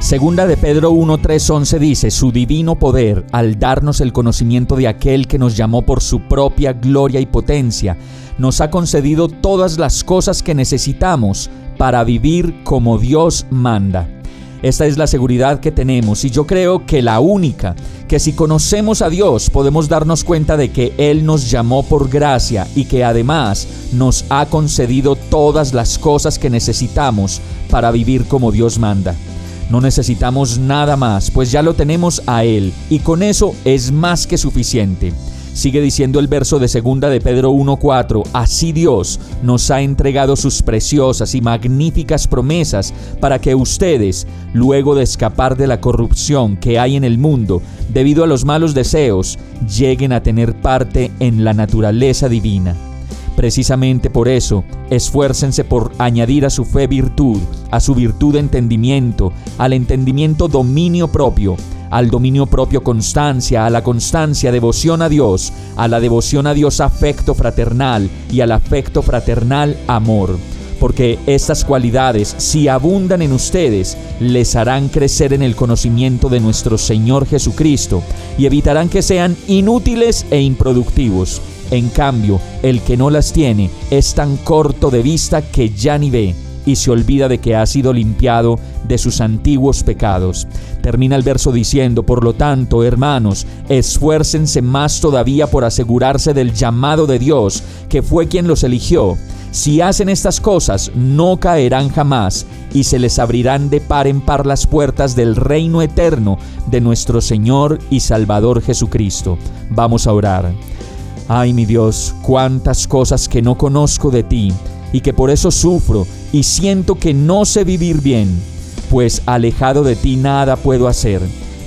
Segunda de Pedro 1.3.11 dice, Su divino poder, al darnos el conocimiento de aquel que nos llamó por su propia gloria y potencia, nos ha concedido todas las cosas que necesitamos para vivir como Dios manda. Esta es la seguridad que tenemos y yo creo que la única, que si conocemos a Dios podemos darnos cuenta de que Él nos llamó por gracia y que además nos ha concedido todas las cosas que necesitamos para vivir como Dios manda. No necesitamos nada más, pues ya lo tenemos a Él y con eso es más que suficiente. Sigue diciendo el verso de segunda de Pedro 1:4, así Dios nos ha entregado sus preciosas y magníficas promesas para que ustedes, luego de escapar de la corrupción que hay en el mundo debido a los malos deseos, lleguen a tener parte en la naturaleza divina. Precisamente por eso, esfuércense por añadir a su fe virtud, a su virtud entendimiento, al entendimiento dominio propio, al dominio propio constancia, a la constancia devoción a Dios, a la devoción a Dios afecto fraternal y al afecto fraternal amor. Porque estas cualidades, si abundan en ustedes, les harán crecer en el conocimiento de nuestro Señor Jesucristo y evitarán que sean inútiles e improductivos. En cambio, el que no las tiene es tan corto de vista que ya ni ve y se olvida de que ha sido limpiado de sus antiguos pecados. Termina el verso diciendo, por lo tanto, hermanos, esfuércense más todavía por asegurarse del llamado de Dios, que fue quien los eligió. Si hacen estas cosas, no caerán jamás y se les abrirán de par en par las puertas del reino eterno de nuestro Señor y Salvador Jesucristo. Vamos a orar. Ay mi Dios, cuántas cosas que no conozco de ti y que por eso sufro y siento que no sé vivir bien, pues alejado de ti nada puedo hacer.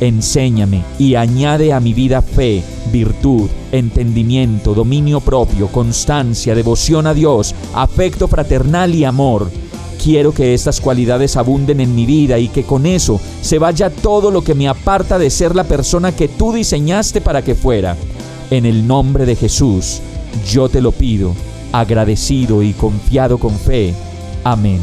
Enséñame y añade a mi vida fe, virtud, entendimiento, dominio propio, constancia, devoción a Dios, afecto fraternal y amor. Quiero que estas cualidades abunden en mi vida y que con eso se vaya todo lo que me aparta de ser la persona que tú diseñaste para que fuera. En el nombre de Jesús, yo te lo pido agradecido y confiado con fe. Amén.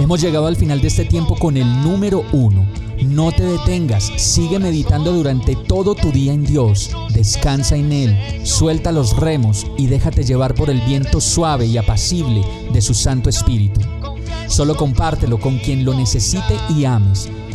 Hemos llegado al final de este tiempo con el número uno. No te detengas, sigue meditando durante todo tu día en Dios, descansa en Él, suelta los remos y déjate llevar por el viento suave y apacible de su Santo Espíritu. Solo compártelo con quien lo necesite y ames.